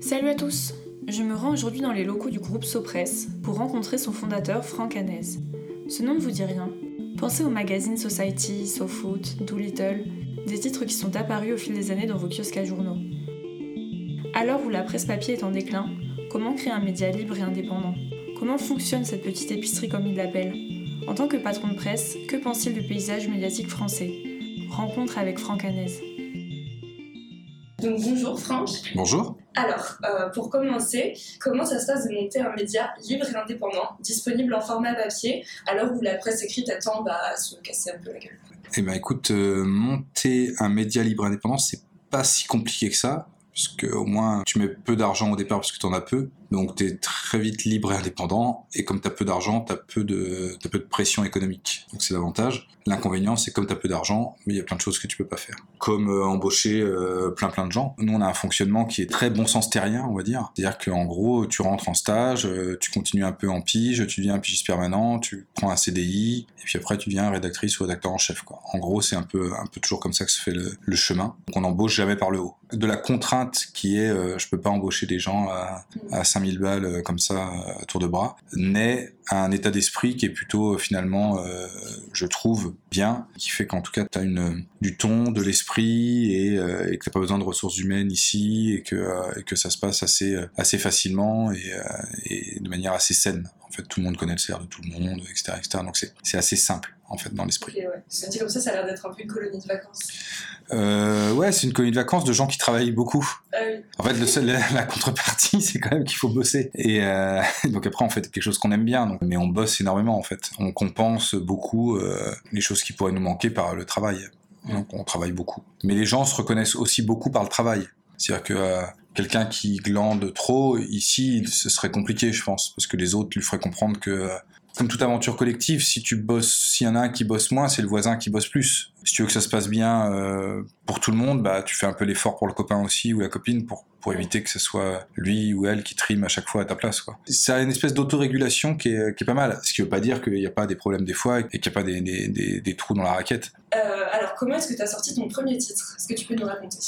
Salut à tous Je me rends aujourd'hui dans les locaux du groupe Sopress pour rencontrer son fondateur Franck Hanez. Ce nom ne vous dit rien Pensez au magazine Society, SoFoot, Doolittle, des titres qui sont apparus au fil des années dans vos kiosques à journaux. À l'heure où la presse papier est en déclin, comment créer un média libre et indépendant? Comment fonctionne cette petite épicerie comme il l'appelle? En tant que patron de presse, que pense-t-il du paysage médiatique français? Rencontre avec Franck Hanez. Donc bonjour Franck. Bonjour. Alors, euh, pour commencer, comment ça se passe de monter un média libre et indépendant, disponible en format papier, à l'heure où la presse écrite attend bah, se casser un peu la gueule? Eh ben écoute, euh, monter un média libre et indépendant, c'est pas si compliqué que ça, parce que au moins tu mets peu d'argent au départ parce que tu en as peu. Donc tu es très vite libre et indépendant. Et comme tu as peu d'argent, tu as, peu de, pression économique. Donc c'est l'avantage. L'inconvénient, c'est comme tu as peu d'argent, mais il y a plein de choses que tu peux pas faire. Comme euh, embaucher euh, plein plein de gens. Nous, on a un fonctionnement qui est très bon sens terrien, on va dire. C'est-à-dire qu'en gros, tu rentres en stage, euh, tu continues un peu en pige, tu deviens un pigiste permanent, tu prends un CDI, et puis après tu deviens rédactrice ou rédacteur en chef. Quoi. En gros, c'est un peu, un peu toujours comme ça que se fait le, le chemin. Donc on n'embauche jamais par le haut. De la contrainte qui est, je peux pas embaucher des gens à, à 5000 balles euh, comme ça euh, à tour de bras, naît un état d'esprit qui est plutôt euh, finalement, je trouve, bien, qui fait qu'en tout cas tu as une, du ton, de l'esprit et, et que tu pas besoin de ressources humaines ici et que, et que ça se passe assez, assez facilement et, et, de manière assez saine. En fait, tout le monde connaît le CR de tout le monde, etc. etc. donc c'est assez simple en fait dans l'esprit. Okay, ouais. dit comme ça, ça a l'air d'être un peu une colonie de vacances. Euh, ouais, c'est une colonie de vacances de gens qui travaillent beaucoup. Ah oui. En fait, le seul, la, contrepartie, c'est quand même qu'il faut bosser. Et euh, donc après, on fait quelque chose qu'on aime bien, donc, mais on bosse énormément en fait. On compense beaucoup euh, les choses qui pourraient nous manquer par le travail. Donc on travaille beaucoup. Mais les gens se reconnaissent aussi beaucoup par le travail. C'est-à-dire que euh, quelqu'un qui glande trop, ici, ce serait compliqué, je pense, parce que les autres lui feraient comprendre que euh, comme toute aventure collective, si tu bosses, s'il y en a un qui bosse moins, c'est le voisin qui bosse plus. Si tu veux que ça se passe bien euh, pour tout le monde, bah tu fais un peu l'effort pour le copain aussi ou la copine pour pour éviter que ce soit lui ou elle qui trime à chaque fois à ta place quoi. Ça a une espèce d'autorégulation qui est, qui est pas mal. Ce qui veut pas dire qu'il n'y a pas des problèmes des fois et qu'il n'y a pas des, des, des, trous dans la raquette. Euh, alors comment est-ce que tu as sorti ton premier titre? Est-ce que tu peux nous raconter?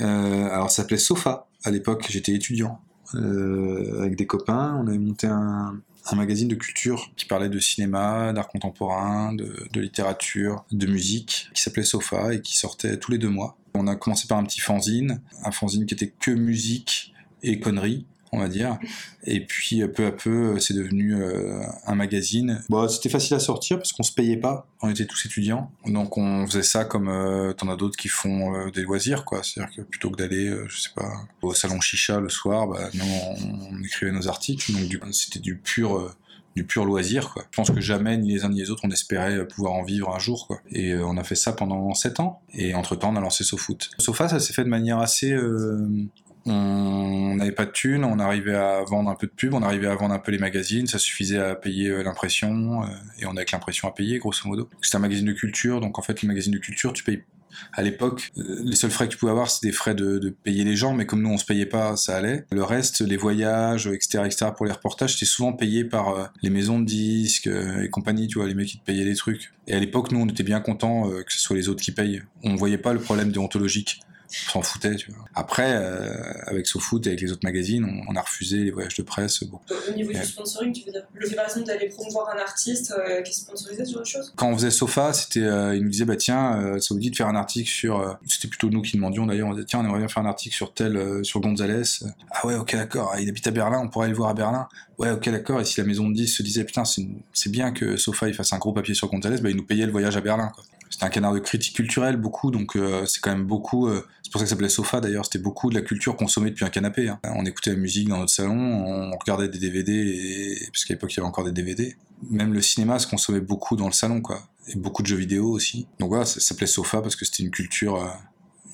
Euh, Alors ça s'appelait Sofa. À l'époque, j'étais étudiant. Euh, avec des copains, on avait monté un, un magazine de culture qui parlait de cinéma, d'art contemporain, de, littérature, de musique, qui s'appelait Sofa et qui sortait tous les deux mois. On a commencé par un petit fanzine, un fanzine qui était que musique et conneries on va dire. Et puis peu à peu, c'est devenu euh, un magazine. Bon, c'était facile à sortir parce qu'on se payait pas, on était tous étudiants. Donc on faisait ça comme euh, t'en as d'autres qui font euh, des loisirs, quoi. C'est-à-dire que plutôt que d'aller, je sais pas, au salon chicha le soir, bah, nous on, écrivait nos articles. Donc c'était du pur du pur loisir. Je pense que jamais, ni les uns ni les autres, on espérait pouvoir en vivre un jour. Et on a fait ça pendant 7 ans. Et entre-temps, on a lancé SoFoot. Sofa, ça s'est fait de manière assez on n'avait pas de thunes, on arrivait à vendre un peu de pub, on arrivait à vendre un peu les magazines, ça suffisait à payer euh, l'impression, euh, et on avait que l'impression à payer, grosso modo. C'était un magazine de culture, donc en fait, le magazine de culture, tu payes à l'époque, euh, les seuls frais que tu pouvais avoir, c'était des frais de, payer les gens, mais comme nous on se payait pas, ça allait. Le reste, les voyages, etc., etc., pour les reportages, c'était souvent payé par les maisons de disques et compagnie, tu vois, les mecs qui te payaient les trucs. Et à l'époque, nous on était bien contents que ce soit les autres qui payent. On voyait pas le problème déontologique s'en foutait, tu vois. Après, euh, avec SoFoot et avec les autres magazines, on, a refusé les voyages de presse. Bon. Au niveau du sponsoring, tu veux dire le fait par exemple d'aller promouvoir un artiste euh, qui est sponsorisé sur autre chose Quand on faisait Sofa, c'était, euh, ils nous disaient, bah tiens, ça vous dit de faire un article sur. c'était plutôt nous qui demandions d'ailleurs, on disait, tiens, on aimerait bien faire un article sur tel, sur Gonzalez. Ah ouais, ok, d'accord, il habite à Berlin, on pourrait aller le voir à Berlin. Ouais, ok, d'accord, et si la maison de 10 se disait, putain, c'est bien que Sofa il fasse un gros papier sur Gonzalez, bah ils nous payaient le voyage à Berlin, quoi. C'était un canard de critique culturelle, beaucoup, donc c'est quand même beaucoup. c'est pour ça que ça s'appelait Sofa d'ailleurs, c'était beaucoup de la culture consommée depuis un canapé. Hein. On écoutait la musique dans notre salon, on regardait des DVD, et... parce qu'à l'époque il y avait encore des DVD. Même le cinéma se consommait beaucoup dans le salon, quoi. Et beaucoup de jeux vidéo aussi. Donc voilà, ça s'appelait Sofa parce que c'était une culture...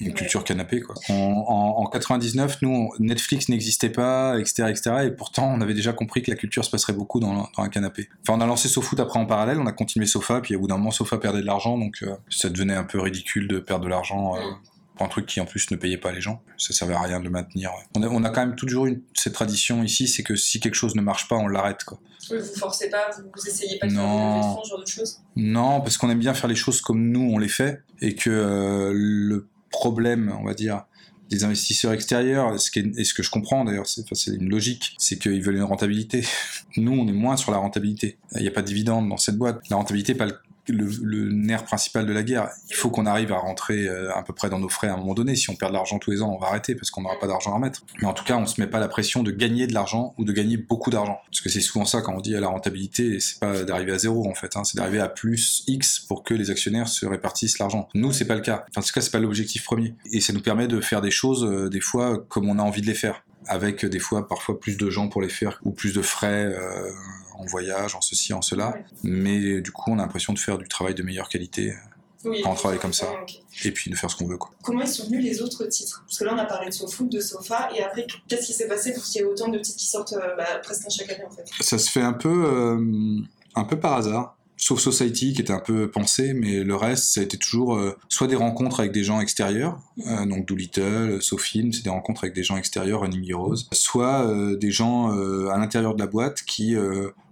Une culture canapé quoi. En, en, 99, nous, Netflix n'existait pas, etc., etc. Et pourtant, on avait déjà compris que la culture se passerait beaucoup dans, dans un canapé. Enfin, on a lancé SoFoot après en parallèle, on a continué Sofa, puis au bout d'un moment, Sofa perdait de l'argent, donc euh, ça devenait un peu ridicule de perdre de l'argent euh, un truc qui en plus ne payait pas les gens. Ça servait à rien de le maintenir. On a, on a quand même toujours une, cette tradition ici, c'est que si quelque chose ne marche pas, on l'arrête. Quoi. vous forcez pas, vous, vous essayez pas de non. faire ce genre de choses Non, parce qu'on aime bien faire les choses comme nous on les fait, et que euh, le problème, on va dire, des investisseurs extérieurs, ce qui est, et ce que je comprends d'ailleurs, c'est une logique, c'est qu'ils veulent une rentabilité. Nous, on est moins sur la rentabilité. Il n'y a pas de dividende dans cette boîte. La rentabilité, pas le nerf principal de la guerre. Il faut qu'on arrive à rentrer euh, à peu près dans nos frais à un moment donné. Si on perd de l'argent tous les ans, on va arrêter parce qu'on n'aura pas d'argent à mettre. Mais en tout cas, on se met pas la pression de gagner de l'argent ou de gagner beaucoup d'argent. Parce que c'est souvent ça quand on dit à la rentabilité, c'est pas d'arriver à zéro en fait, hein. c'est d'arriver à plus X pour que les actionnaires se répartissent l'argent. Nous, c'est pas le cas. En tout cas, c'est pas l'objectif premier. Et ça nous permet de faire des choses euh, des fois comme on a envie de les faire avec des fois parfois plus de gens pour les faire ou plus de frais euh, en voyage, en ceci, en cela. Mais du coup, on a l'impression de faire du travail de meilleure qualité oui, quand on travaille comme ça. Et puis de faire ce qu'on veut. Quoi. Comment ils sont venus les autres titres? Parce que là, on a parlé de SoFoot, de Sofa, et après, qu'est-ce qui s'est passé pour qu'il y ait autant de titres qui sortent euh, bah, presque chaque année en fait? Ça se fait un peu, euh, un peu par hasard sauf Society qui était un peu pensé, mais le reste, ça a été toujours euh, soit des rencontres avec des gens extérieurs, euh, donc Doolittle, Sofilm, c'est des rencontres avec des gens extérieurs, Running Heroes, soit euh, des gens à l'intérieur de la boîte qui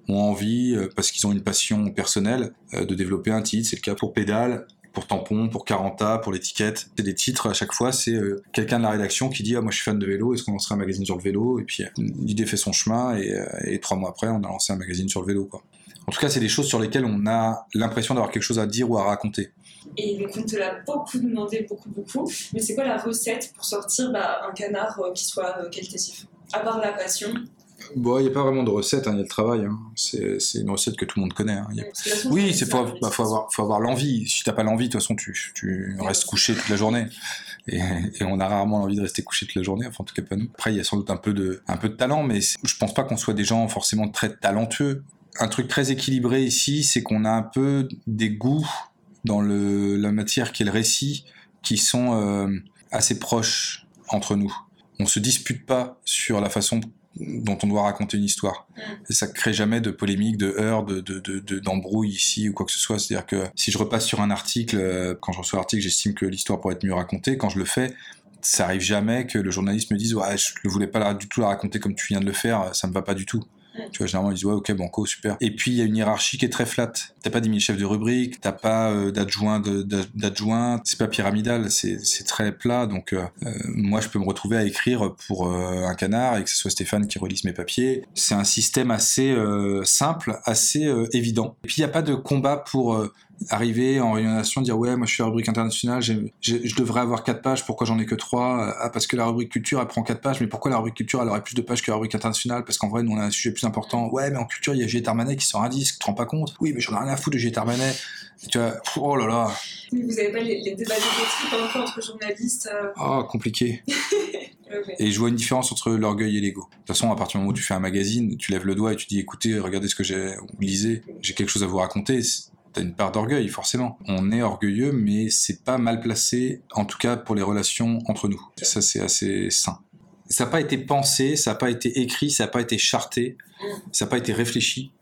ont envie, parce qu'ils ont une passion personnelle, de développer un titre. C'est le cas pour Pédale, pour Tampon, pour Caranta, pour l'étiquette. C'est des titres à chaque fois, c'est quelqu'un de la rédaction qui dit ah moi je suis fan de vélo, est-ce qu'on lancerait un magazine sur le vélo? Et puis l'idée fait son chemin et, et, trois mois après on a lancé un magazine sur le vélo quoi. En tout cas, c'est des choses sur lesquelles on a l'impression d'avoir quelque chose à dire ou à raconter. Et donc, on te l'a beaucoup demandé, beaucoup, beaucoup. Mais c'est quoi la recette pour sortir bah, un canard euh, qui soit euh, qualitatif? À part la passion Bon, il n'y a pas vraiment de recette, hein, il y a le travail. Hein. C'est, une recette que tout le monde connaît. Hein. Oui, il faut, bah, faut, avoir, faut avoir l'envie. Si tu n'as pas l'envie, de toute façon, tu, tu restes couché toute la journée. Et, et, on a rarement l'envie de rester couché toute la journée, enfin, en tout cas pas nous. Après, il y a sans doute un peu de, un peu de talent, mais je pense pas qu'on soit des gens forcément très talentueux un truc très équilibré ici, c'est qu'on a un peu des goûts dans le, la matière qui est le récit qui sont euh, assez proches entre nous. On se dispute pas sur la façon dont on doit raconter une histoire. Mm. Et ça crée jamais de polémique, de heurts, de, d'embrouille de, ici ou quoi que ce soit. C'est-à-dire que si je repasse sur un article, euh, quand je reçois l'article, j'estime que l'histoire pourrait être mieux racontée. Quand je le fais, ça arrive jamais que le journaliste me dise ouais je ne voulais pas du tout la raconter comme tu viens de le faire, ça me va pas du tout. Tu vois, généralement, ils disent, ouais, ok, banco, super. Et puis, il y a une hiérarchie qui est très flat. T'as pas 10 000 chefs de rubrique, t'as pas euh, d'adjoint, c'est pas pyramidal, c'est très plat. Donc, euh, euh, moi, je peux me retrouver à écrire pour un canard et que ce soit Stéphane qui relise mes papiers. C'est un système assez simple, assez évident. Et puis, il n'y a pas de combat pour arriver en réunion dire ouais moi je suis la rubrique internationale, je devrais avoir quatre pages, pourquoi j'en ai que trois? Ah parce que la rubrique culture elle prend quatre pages, mais pourquoi la rubrique culture elle aurait plus de pages que la rubrique internationale? Parce qu'en vrai nous on a un sujet plus important. Ouais mais en culture il y a J. Armanet qui sort un disque, tu te rends pas compte? Oui mais j'en ai rien à foutre de J. Armanet. Tu vois, oh là là. Vous avez pas les, débats de entre journalistes Ah compliqué. Et je vois une différence entre l'orgueil et l'ego. De toute façon, à partir du moment où tu fais un magazine, tu lèves le doigt et tu dis écoutez, regardez ce que j'ai, lisez, j'ai quelque chose à vous raconter t'as une part d'orgueil, forcément. On est orgueilleux, mais c'est pas mal placé, en tout cas pour les relations entre nous. Ça, c'est assez sain. Ça n'a pas été pensé, ça n'a pas été écrit, ça n'a pas été charté, ça n'a pas été réfléchi.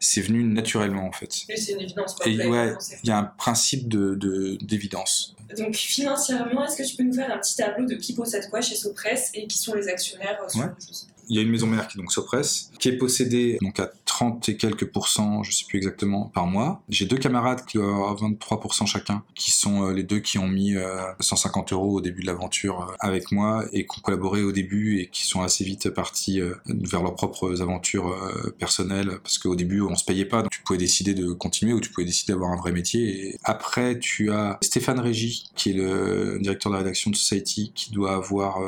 C'est venu naturellement, en fait. c'est une évidence. Et ouais, il y a un principe de, d'évidence. Donc, financièrement, est-ce que tu peux nous faire un petit tableau de qui possède quoi chez Sopress et qui sont les actionnaires euh, ouais il y a une maison mère qui donc Sopress, qui est possédée donc à 30 et quelques pourcents, je sais plus exactement, par mois. J'ai deux camarades qui ont 23% chacun, qui sont euh, les deux qui ont mis 150 euh, euros au début de l'aventure euh, avec moi et qui ont collaboré au début et qui sont assez vite partis vers leurs propres aventures personnelles parce qu'au début on se payait pas, donc tu pouvais décider de continuer ou tu pouvais décider d'avoir un vrai métier. Après tu as Stéphane Régis qui est le directeur de la rédaction de Society qui doit avoir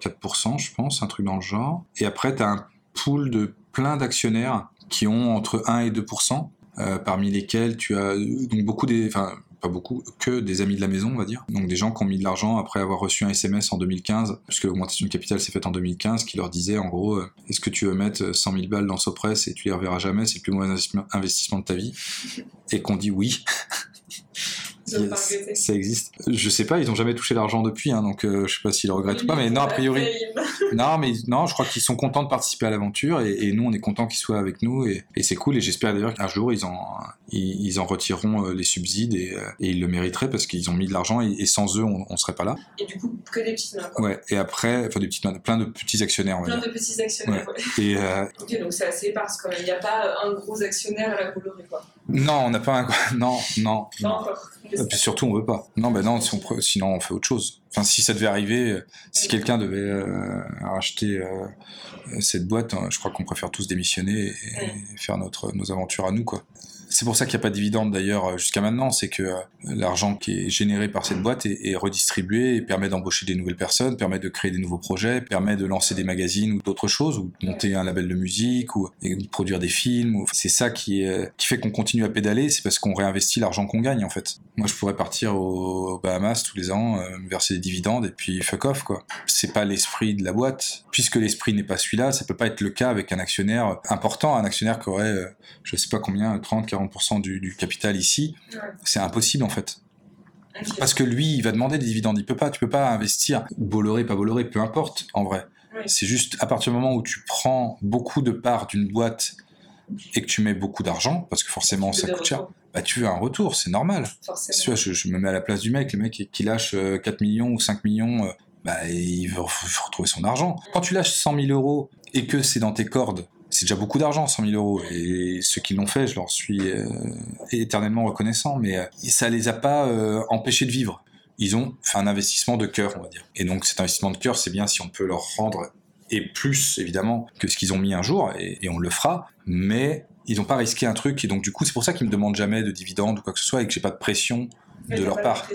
4% je pense, un truc dans le genre. Après, tu as un pool de plein d'actionnaires qui ont entre 1 et 2%, euh, parmi lesquels tu as donc beaucoup des, enfin pas beaucoup, que des amis de la maison, on va dire. Donc des gens qui ont mis de l'argent après avoir reçu un SMS en 2015, puisque l'augmentation de capital s'est faite en 2015, qui leur disait en gros, euh, est-ce que tu veux mettre 100 000 balles dans Sopress et tu les reverras jamais, c'est le plus mauvais investissement de ta vie? Et qu'on dit oui. ça existe. Je sais pas, ils ont jamais touché l'argent depuis, hein, donc euh, je sais pas s'ils le regrettent ou pas, mais non, a priori. Non, mais non, je crois qu'ils sont contents de participer à l'aventure et, nous, on est contents qu'ils soient avec nous et, c'est cool. Et j'espère d'ailleurs qu'un jour, ils en, ils, en retireront euh, les subsides et, euh, et, ils le mériteraient parce qu'ils ont mis de l'argent et, sans eux, on, on serait pas là. Et du coup, que des petites mains. Ouais, et après, enfin des petites mains, plein de petits actionnaires. plein de petits actionnaires, ouais. Et, ok, donc c'est assez parce qu'il n'y a pas un gros actionnaire à la Bolloré, quoi. Non, on n'a pas un. Non, non. Pas non. encore. Et puis surtout, on veut pas. Non, ben non, si on pre- sinon on fait autre chose. Enfin, si ça devait arriver, euh, si quelqu'un devait euh, racheter euh, cette boîte, euh, je crois qu'on préfère tous démissionner et, et faire notre, nos aventures à nous, quoi. C'est pour ça qu'il n'y a pas de dividende d'ailleurs euh, jusqu'à maintenant, c'est que euh, l'argent qui est généré par cette boîte est, redistribué et permet d'embaucher des nouvelles personnes, permet de créer des nouveaux projets, permet de lancer des magazines ou d'autres choses, ou de monter un label de musique, ou de produire des films. C'est ça qui, est, qui fait qu'on continue à pédaler, c'est parce qu'on réinvestit l'argent qu'on gagne en fait. Moi je pourrais partir aux Bahamas tous les ans, euh, me verser des dividendes et puis fuck off quoi. C'est pas l'esprit de la boîte. Puisque l'esprit n'est pas celui-là, ça peut pas être le cas avec un actionnaire important, un actionnaire qui aurait, euh, je sais pas combien, 30-40% du, du capital ici. Ouais. C'est impossible en fait. Parce que lui, il va demander des dividendes. Il peut pas, tu peux pas investir. Bolloré, pas Bolloré, peu importe, en vrai. C'est juste à partir du moment où tu prends beaucoup de parts d'une boîte et que tu mets beaucoup d'argent, parce que forcément ça coûte cher, bah tu veux un retour, c'est normal. Tu vois, je, je me mets à la place du mec, le mec qui- qui lâche euh, 4 millions ou 5 millions, euh, bah il veut, retrouver son argent. Quand tu lâches 100 000 euros et que c'est dans tes cordes, c'est déjà beaucoup d'argent, 100 000 euros. Et ceux qui l'ont fait, je leur suis euh, éternellement reconnaissant, mais euh, ça les a pas euh, empêchés de vivre. Ils ont fait un investissement de cœur, on va dire. Et donc cet investissement de cœur, c'est bien si on peut leur rendre, et plus évidemment que ce qu'ils ont mis un jour, et, et on le fera, mais ils n'ont pas risqué un truc, et donc du coup c'est pour ça qu'ils me demandent jamais de dividendes ou quoi que ce soit, et que j'ai pas de pression Mais de leur pas part.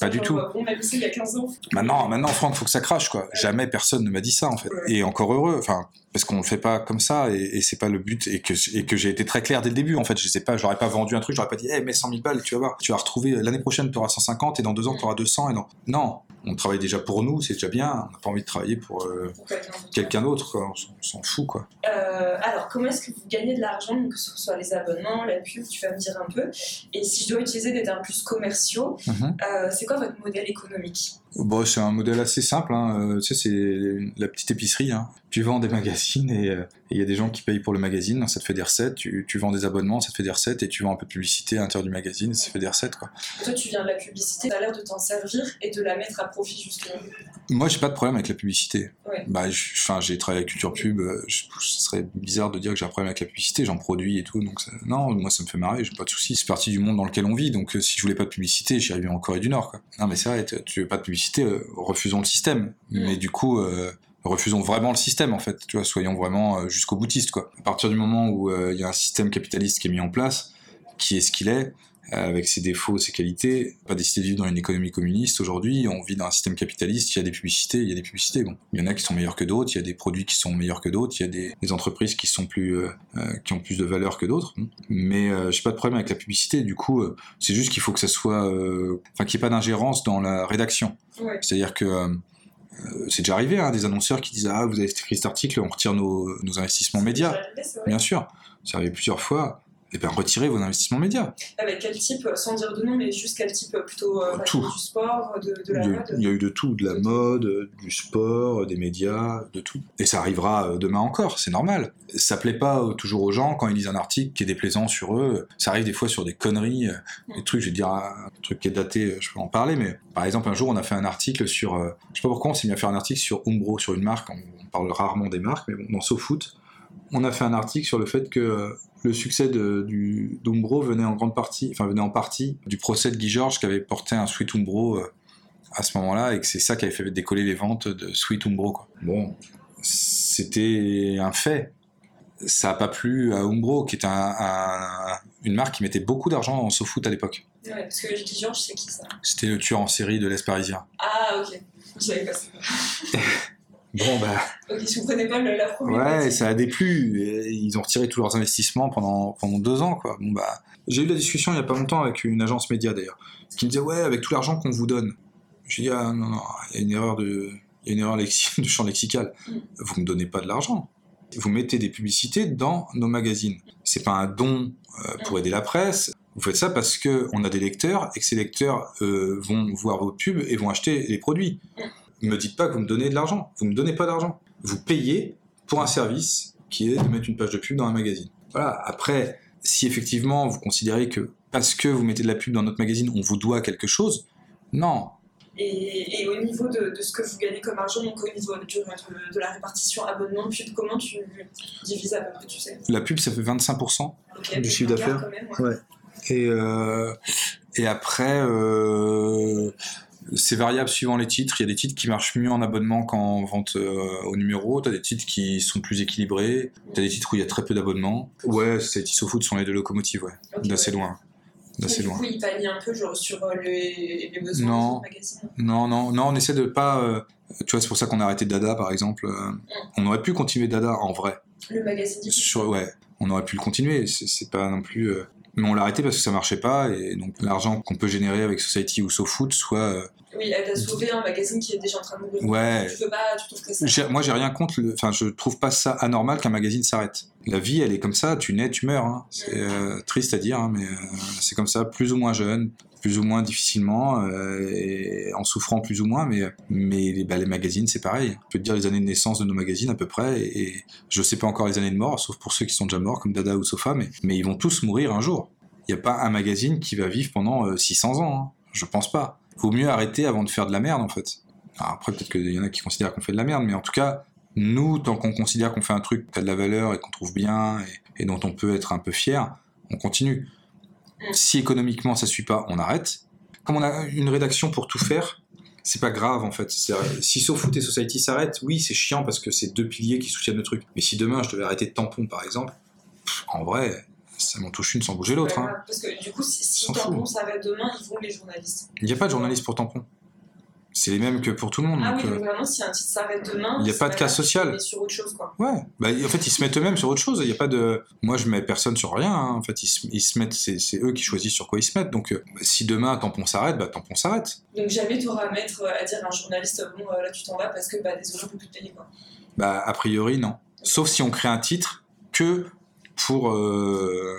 Pas du tout. Bon, même si il y a 15 ans. Maintenant, maintenant, Franck, faut que ça crache, quoi. Jamais personne ne m'a dit ça, en fait. Ouais. Et encore heureux, enfin, parce qu'on le fait pas comme ça, et, et c'est pas le but, et que, et que j'ai été très clair dès le début, en fait. Je sais pas, j'aurais pas vendu un truc, j'aurais pas dit, eh, mets 100 000 balles, tu vas voir. Tu vas retrouver, l'année prochaine, tu auras 150, et dans deux ans, tu auras 200, et non. Non. On travaille déjà pour nous, c'est déjà bien. On n'a pas envie de travailler pour euh, Pour quelqu'un d'autre. On s'en- fout, quoi. Euh, alors, comment est-ce que vous gagnez de l'argent, que ce soit les abonnements, la pub, tu vas me dire un peu. Et si je dois utiliser des termes plus commerciaux, Mhm. euh, c'est quoi votre modèle économique? Bon, c'est un modèle assez simple. Hein. euh, Tu sais, c'est la petite épicerie. Hein. Tu vends des magazines et euh, et il y a des gens qui payent pour le magazine, ça te fait des recettes. Tu, tu vends des abonnements, ça te fait des recettes. Et tu vends un peu de publicité à l'intérieur du magazine, ça fait des recettes. Quoi. Toi, tu viens de la publicité, tu as l'air de t'en servir et de la mettre à profit, justement. Moi, j'ai pas de problème avec la publicité. Ouais. Bah, j'ai travaillé avec Culture Pub. euh, je- Ce serait bizarre de dire que j'ai un problème avec la publicité. J'en produis et tout. Donc, ça- non, moi, ça me fait marrer. J'ai pas de soucis. C'est partie du monde dans lequel on vit. Donc, si je voulais pas de publicité, j'irais bien en Corée du Nord. Quoi. Non, mais c'est vrai. Tu veux pas de publicité, euh, refusons le système. Mais du coup, euh, refusons vraiment le système en fait. Tu vois, soyons vraiment euh, jusqu'au boutiste quoi. À partir du moment où euh, il y a un système capitaliste qui est mis en place, qui est ce qu'il est, avec ses défauts, ses qualités, pas décider de vivre dans une économie communiste aujourd'hui. On vit dans un système capitaliste. Il y a des publicités, il y a des publicités. Bon, il y en a qui sont meilleures que d'autres. Il y a des produits qui sont meilleurs que d'autres. Il y a des, des entreprises qui sont plus, euh, euh, qui ont plus de valeur que d'autres. Mais euh, j'ai pas de problème avec la publicité. Du coup, euh, c'est juste qu'il faut que ça soit, enfin, qu'il n'y ait pas d'ingérence dans la rédaction. Ouais. C'est-à-dire que c'est déjà arrivé, hein, des annonceurs qui disent Ah, vous avez écrit cet article, on retire nos, nos investissements médias. Bien sûr, c'est arrivé plusieurs fois. Eh bien, retirez vos investissements médias. Avec quel type, sans dire de nom, mais juste quel type plutôt euh, Tout. du sport, de, de la mode il y a eu de tout, de la mode, euh, du sport, euh, des médias, de tout. Et ça arrivera euh, demain encore, c'est normal. Ça plaît pas euh, toujours aux gens quand ils lisent un article qui est déplaisant sur eux. Ça arrive des fois sur des conneries, euh, des trucs, je vais dire un truc qui est daté, euh, je peux en parler, mais par exemple, un jour, on a fait un article sur. euh, je sais pas pourquoi on s'est mis à faire un article sur Umbro, sur une marque. On, on parle rarement des marques, mais bon, dans SoFoot, on a fait un article sur le fait que euh, le succès de, du, d'Umbro venait en grande partie, enfin venait en partie du procès de Guy Georges qui avait porté un Sweet Umbro euh, à ce moment-là et que c'est ça qui avait fait décoller les ventes de Sweet Umbro. Quoi. Bon, c'était un fait. Ça n'a pas plu à Umbro, qui est un, un- une marque qui mettait beaucoup d'argent dans SoFoot à l'époque. Ouais, parce que Guy Georges, c'est qui ça? C'était le tueur en série de l'Est parisien. Ah, ok. Je savais pas ça. Bon, bah. Ok, je comprenais pas la Ouais, ça a déplu. Et Ils ont retiré tous leurs investissements pendant, pendant deux ans, quoi. Bon, bah, j'ai eu la discussion il y a pas longtemps avec une agence média d'ailleurs, qui me disait ouais, avec tout l'argent qu'on vous donne. J'ai dit ah non non, il y a une erreur de, il y a une erreur lexi- de champ lexical. Mm. Vous me donnez pas de l'argent. Vous mettez des publicités dans nos magazines. C'est pas un don euh, pour aider la presse. Vous faites ça parce que on a des lecteurs et que ces lecteurs euh, vont voir vos pubs et vont acheter les produits. Me dites pas que vous me donnez de l'argent. Vous me donnez pas d'argent. Vous payez pour un service qui est de mettre une page de pub dans un magazine. Voilà. Après, si effectivement vous considérez que parce que vous mettez de la pub dans notre magazine, on vous doit quelque chose, non. Et, au niveau de, ce que vous gagnez comme argent, donc au niveau de, la répartition abonnement pub, comment tu divises à peu près, tu sais? La pub, ça fait 25% du chiffre d'affaires. Ouais. Et, euh, et après, euh, c'est variable suivant les titres. Il y a des titres qui marchent mieux en abonnement qu'en vente euh, au numéro. Tu as des titres qui sont plus équilibrés. Tu as des titres où il y a très peu d'abonnements. Ouais, c'est Foot sont les deux locomotives, ouais. D'assez loin. D'assez loin. Du coup, ils pallient un peu genre, sur euh, les, les besoins non. magazine Non, non, non, on essaie de pas. Euh, tu vois, c'est pour ça qu'on a arrêté Dada, par exemple. Mm. On aurait pu continuer Dada en vrai. Le magazine sur, Ouais, on aurait pu le continuer. C'est pas non plus. Mais on l'a arrêté parce que ça marchait pas et donc l'argent qu'on peut générer avec Society ou SoFoot soit. Euh, oui, elle t'a sauvé un magazine qui est déjà en train de mourir. Ouais. Tu veux pas, tu trouves que ça. Moi, j'ai rien contre. Le... Enfin, je trouve pas ça anormal qu'un magazine s'arrête. La vie, elle est comme ça. Tu nais, tu meurs. Hein. C'est euh, triste à dire, hein, mais euh, c'est comme ça, plus ou moins jeune, plus ou moins difficilement, et en souffrant plus ou moins, mais, mais les, bah, magazines, c'est pareil. Je peux dire les années de naissance de nos magazines à peu près, et, je sais pas encore les années de mort, sauf pour ceux qui sont déjà morts, comme Dada ou Sofa, mais, mais ils vont tous mourir un jour il n'y a pas un magazine qui va vivre pendant 600 euh, ans. Hein. Je pense pas. Vaut mieux arrêter avant de faire de la merde, en fait. après, peut-être qu'il y en a qui considèrent qu'on fait de la merde, mais en tout cas, nous, tant qu'on considère qu'on fait un truc qui a de la valeur et qu'on trouve bien et, dont on peut être un peu fier, on continue. Si économiquement ça suit pas, on arrête. Comme on a une rédaction pour tout faire, c'est pas grave en fait. Si SoFoot et Society s'arrêtent, oui, c'est chiant parce que c'est deux piliers qui soutiennent le truc. Mais si demain je devais arrêter de tampon par exemple, en vrai, ça m'en touche une sans bouger l'autre. Hein. Parce que du coup, si, si Tampon s'arrête demain, ils vont les journalistes. Il n'y a pas de journalistes pour Tampon. C'est les mêmes que pour tout le monde. Ah donc, oui, donc vraiment, si un titre s'arrête demain, il n'y a pas de cas social. sur autre chose, quoi. Ouais, bah, en fait, ils se mettent eux-mêmes sur autre chose. Il y a pas de. Moi, je mets personne sur rien. Hein. En fait, ils se, ils se mettent. C'est, eux qui choisissent sur quoi ils se mettent. Donc, euh, si demain tampon s'arrête, bah tampon s'arrête. Donc jamais tu auras à mettre à dire à un journaliste bon euh, là tu t'en vas parce que bah désolé on peut plus te payer quoi. Bah a priori non. Sauf si on crée un titre que pour euh,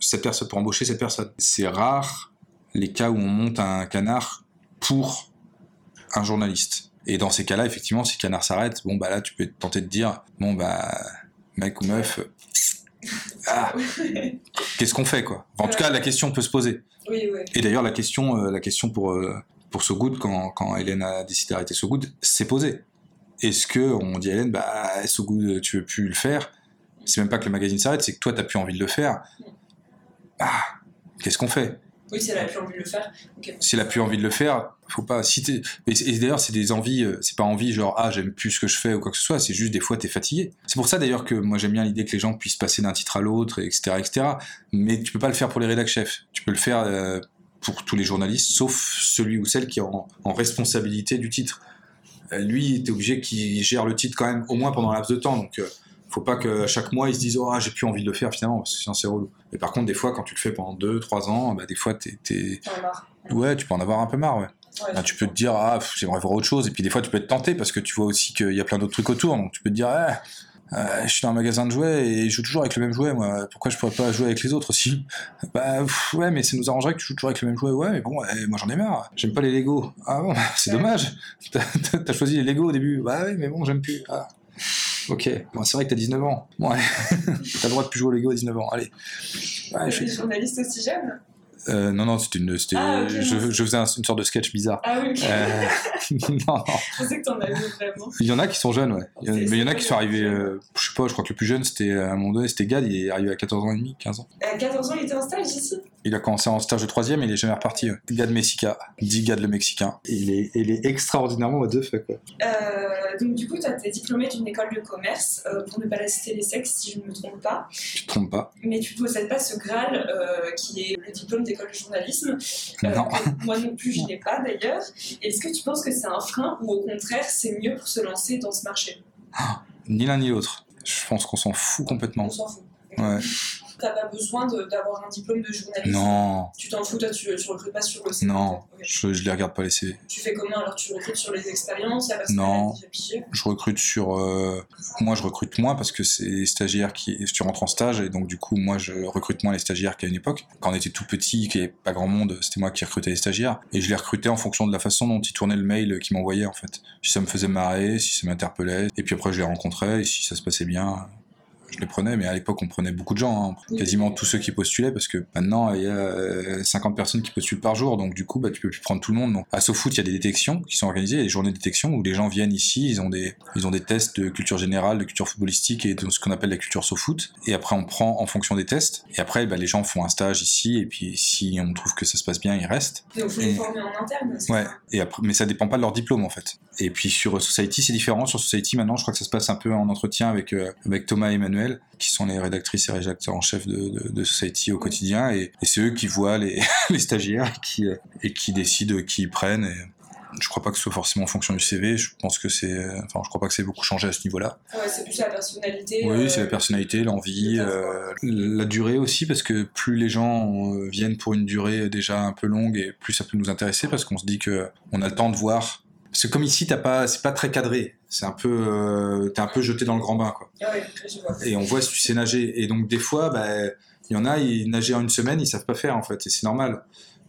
cette personne, pour embaucher cette personne. C'est rare les cas où on monte un canard pour un journaliste. Et dans ces cas-là, effectivement, si canard s'arrête, bon, bah là, tu peux tenter de dire, bon, bah, mec ou meuf, ah, qu'est-ce qu'on fait, quoi? En tout cas, la question peut se poser. Et d'ailleurs, la question, euh, la question pour, euh, pour So Good, quand, quand Hélène a décidé d'arrêter So Good, s'est posée. Est-ce que on dit à Hélène, bah, So Good, tu veux plus le faire? C'est même pas que le magazine s'arrête, c'est que toi, t'as plus envie de le faire ah, qu'est-ce qu'on fait? Oui, si elle a plus envie de le faire. Si elle a plus envie de le faire, faut pas. Si et, d'ailleurs, c'est des envies, euh, c'est pas envie genre ah j'aime plus ce que je fais ou quoi que ce soit. C'est juste des fois t'es fatigué. C'est pour ça d'ailleurs que moi j'aime bien l'idée que les gens puissent passer d'un titre à l'autre, etc.. Mais tu peux pas le faire pour les rédacteurs chefs. Tu peux le faire euh, pour tous les journalistes, sauf celui ou celle qui est en, responsabilité du titre. Euh, lui, t'es obligé qu'il gère le titre quand même au moins pendant un laps de temps. Donc faut pas que chaque mois ils se disent oh j'ai plus envie de le faire finalement sinon c'est relou. Mais par contre des fois quand tu le fais pendant 2-3 ans bah, des fois t'es, t'es... ouais tu peux en avoir un peu marre ouais, bah, tu peux te dire ah j'aimerais voir autre chose. Et puis des fois tu peux être tenté parce que tu vois aussi qu'il y a plein d'autres trucs autour. Donc tu peux te dire ah, euh, je suis dans un magasin de jouets et je joue toujours avec le même jouet moi. Pourquoi je pourrais pas jouer avec les autres aussi? Bah ouais mais ça nous arrangerait que tu joues toujours avec le même jouet. Ouais mais bon moi j'en ai marre. J'aime pas les Lego. Ah bon? C'est dommage. T'as, t'as choisi les Lego au début. Bah oui mais bon j'aime plus. Ah. Ok, bon, c'est vrai que t'as 19 ans. Ouais, t'as le droit de plus jouer au Lego à 19 ans. Allez. Ouais, je journaliste aussi jeune euh, non, non, c'était une. Ah, je, je, faisais une sorte de sketch bizarre. Ah oui, euh, non, Je sais que t'en as vu vraiment. Il y en a qui sont jeunes, ouais. mais il y en a qui sont arrivés. Euh, je sais pas, je crois que le plus jeune, c'était à un moment donné, c'était Gad, il est arrivé à 14 ans et demi, 15 ans. À 14 ans, il était en stage ici? Il a commencé en stage de 3 et il est jamais reparti. Gad Mexica, dit Gad le Mexicain. il est, il est extraordinairement what the fuck, quoi. donc, du coup, tu es diplômé d'une école de commerce, pour ne pas la citer les sexes, si je ne me trompe pas. Tu te trompes pas. Mais tu ne possèdes pas ce Graal qui est le diplôme d'école de journalisme. Euh, moi non plus, je n'ai pas d'ailleurs. Est-ce que tu penses que c'est un frein ou au contraire, c'est mieux pour se lancer dans ce marché? Ah, Ni l'un ni l'autre. Je pense qu'on s'en fout complètement. On s'en fout. Ouais t'as pas besoin d'avoir un diplôme de journaliste. Non. Tu t'en fous, toi, tu, tu recrutes pas sur le CV. Non, je, je les regarde pas les CV. Tu fais comment alors Tu recrutes sur les expériences Non, je recrute sur. Euh, moi, je recrute moins parce que c'est les stagiaires qui. Tu rentres en stage et donc, du coup, moi, je recrute moins les stagiaires qu'à une époque. Quand on était tout petit, qu'il n'y avait pas grand monde, c'était moi qui recrutais les stagiaires. Et je les recrutais en fonction de la façon dont ils tournaient le mail qu'ils m'envoyaient, en fait. Si ça me faisait marrer, si ça m'interpellait. Et puis après, je les rencontrais et si ça se passait bien, je les prenais, mais à l'époque, on prenait beaucoup de gens, hein. quasiment tous ceux qui postulaient, parce que maintenant, il y a 50 personnes qui postulent par jour, donc du coup, bah, tu peux plus prendre tout le monde. Donc, à SoFoot, il y a des détections qui sont organisées, il y a des journées de détection où les gens viennent ici, ils ont des, ils ont des tests de culture générale, de culture footballistique et de ce qu'on appelle la culture SoFoot. Et après, on prend en fonction des tests. Et après, bah, les gens font un stage ici, et puis si on trouve que ça se passe bien, ils restent. Et vous les former en interne Ouais. Et après, mais ça dépend pas de leur diplôme en fait. Et puis sur Society, c'est différent. Sur Society, maintenant, je crois que ça se passe un peu en entretien avec, euh, avec Thomas et Emmanuel, qui sont les rédactrices et rédacteurs en chef de, de, de Society au quotidien. Et, et c'est eux qui voient les, les stagiaires qui, euh, et qui décident qui ils prennent. Et, je crois pas que ce soit forcément en fonction du CV. Je pense que c'est, enfin, je crois pas que c'est beaucoup changé à ce niveau-là. Ouais, c'est plus la personnalité. Oui, euh, c'est la personnalité, l'envie, euh, la durée aussi, parce que plus les gens euh, viennent pour une durée déjà un peu longue, et plus ça peut nous intéresser, parce qu'on se dit que on a le temps de voir. Parce que comme ici, t'as pas, c'est pas très cadré. C'est un peu, euh, t'es un peu jeté dans le grand bain, quoi. Ah ouais, je vois. Et on voit si tu sais nager. Et donc des fois, bah, il y en a, ils nager en une semaine, ils savent pas faire en fait, et c'est normal.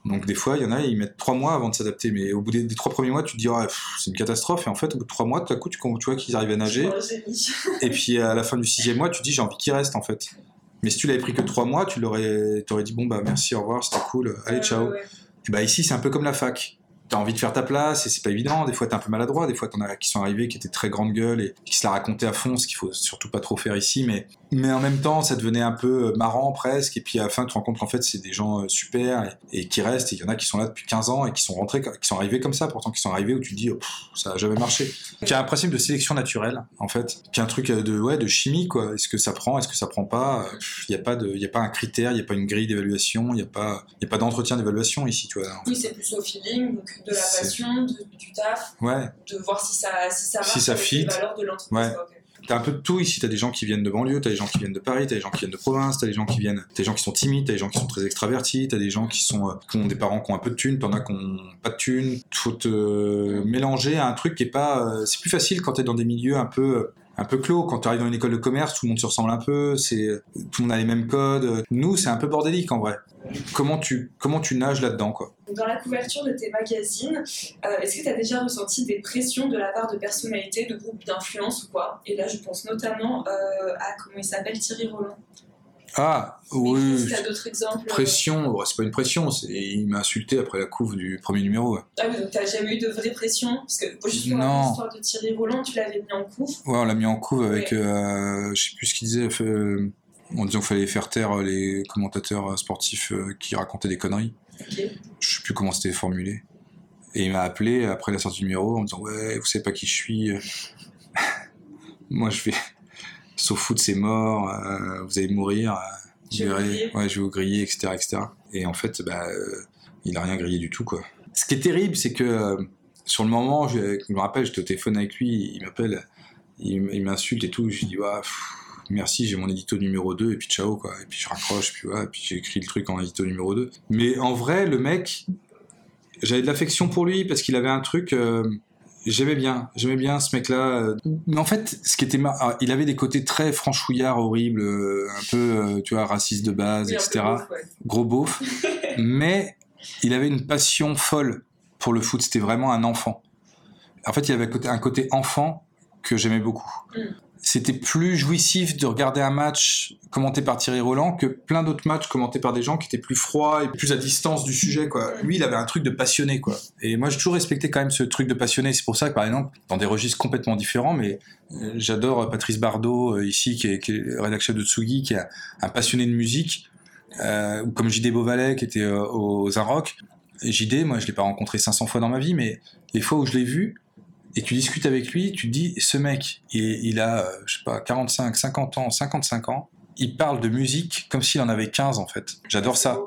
Donc des fois, il y en a, ils mettent trois mois avant de s'adapter, mais au bout des, des trois premiers mois, tu te dis, pff, c'est une catastrophe, et en fait, au bout de trois mois, tout à coup, tu, tu vois qu'ils arrivent à nager, Oh, et puis à la fin du sixième mois, tu te dis, j'ai envie qu'ils restent, en fait. Mais si tu l'avais pris que trois mois, tu l'aurais, t'aurais dit, bon, bah merci, au revoir, c'était cool, allez, ciao. ouais, ouais. Et bah ici, c'est un peu comme la fac. T'as envie de faire ta place et c'est pas évident. Des fois, t'es un peu maladroit. Des fois, t'en as qui sont arrivés qui étaient très grande gueule et qui se la racontaient à fond, ce qu'il faut surtout pas trop faire ici. Mais, mais en même temps, ça devenait un peu marrant presque. Et puis à la fin, tu te rends compte qu'en fait, c'est des gens euh, super et, et qui restent. Il y en a qui sont là depuis 15 ans et qui sont rentrés, qui sont arrivés comme ça, pourtant qui sont arrivés où tu te dis, oh, pff, ça a jamais marché. Il y a un principe de sélection naturelle, en fait. Qui est un truc de, ouais, de chimie, quoi. Est-ce que ça prend, est-ce que ça prend pas? Il n'y a pas de, y a pas un critère, il n'y a pas une grille d'évaluation, il n'y a pas, il y a pas d'entretien d'évaluation ici, tu vois. Oui, c'est plus au feeling, donc de la passion, de- du taf, Ouais. de voir si ça, si ça marche Si ça fit. les valeurs de l'entreprise. Ouais. T'as un peu de tout ici, t'as des gens qui viennent de banlieue, t'as des gens qui viennent de Paris, t'as des gens qui viennent de province, t'as des gens qui viennent, t'as des gens qui sont timides, t'as des gens qui sont très extravertis, t'as des gens qui sont euh, qui ont des parents qui ont un peu de thunes, t'en as qui ont pas de thunes. Faut te euh, mélanger à un truc qui est pas. euh, c'est plus facile quand t'es dans des milieux un peu euh, un peu clos. Quand tu arrives dans une école de commerce, tout le monde se ressemble un peu, tout le monde a les mêmes codes. Nous, c'est un peu bordélique en vrai. Comment tu comment tu nages là-dedans quoi? Dans la couverture de tes magazines, euh, est-ce que tu as déjà ressenti des pressions de la part de personnalités, de groupes d'influence ou quoi? Et là, je pense notamment euh, à, comment il s'appelle, Thierry Roland. Ah oui. Est-ce d'autres exemples euh, Pression, c'est pas une pression, il m'a insulté après la couve du premier numéro. ouais. Ah oui, donc t'as jamais eu de vraie pression? Parce que bon, juste pour Non. l'histoire de Thierry Roland, tu l'avais mis en couve? Ouais, on l'a mis en couve avec, Ouais. euh, je sais plus ce qu'il disait, euh, en disant qu'il fallait faire taire les commentateurs sportifs euh, qui racontaient des conneries. Ok. Je sais plus comment c'était formulé. Et il m'a appelé après la sortie du numéro en me disant ouais, vous savez pas qui je suis. Moi je vais. Sauf foot c'est mort. euh, vous allez mourir. Je vais. Ouais, je vais vous griller, etc., etc. Et en fait, bah, euh, il a rien grillé du tout quoi. Ce qui est terrible, c'est que euh, sur le moment, je, je me rappelle, j'étais au téléphone avec lui, il m'appelle, il, m'insulte et tout. Je lui dis ouais, pff, merci, j'ai mon édito numéro 2 et puis ciao quoi. Et puis je raccroche, puis ouais, puis j'ai écrit le truc en édito numéro 2. Mais en vrai, le mec, j'avais de l'affection pour lui parce qu'il avait un truc. euh, J'aimais bien, j'aimais bien ce mec-là. euh. Mais en fait, ce qui était mar... ah, il avait des côtés très franchouillards, horribles, euh, un peu, euh, tu vois, raciste de base, Oui, etc. ouais. Gros beauf. mais il avait une passion folle pour le foot. C'était vraiment un enfant. En fait, il avait un côté- un côté enfant que j'aimais beaucoup. Mm. C'était plus jouissif de regarder un match commenté par Thierry Roland que plein d'autres matchs commentés par des gens qui étaient plus froids et plus à distance du sujet. Lui, il avait un truc de passionné, quoi. Et moi, j'ai toujours respecté quand même ce truc de passionné. C'est pour ça que, par exemple, dans des registres complètement différents, mais euh, j'adore Patrice Bardot, euh, ici, qui est, rédacteur de Tsugi, qui est un- passionné de musique, euh, comme JD Beauvalet, qui était euh, aux. Et JD, moi, je l'ai pas rencontré 500 fois dans ma vie, mais les fois où je l'ai vu, et tu discutes avec lui, tu te dis, ce mec, il, il a, euh, je sais pas, 45, 50 ans, 55 ans, il parle de musique comme s'il en avait 15 en fait. J'adore ça.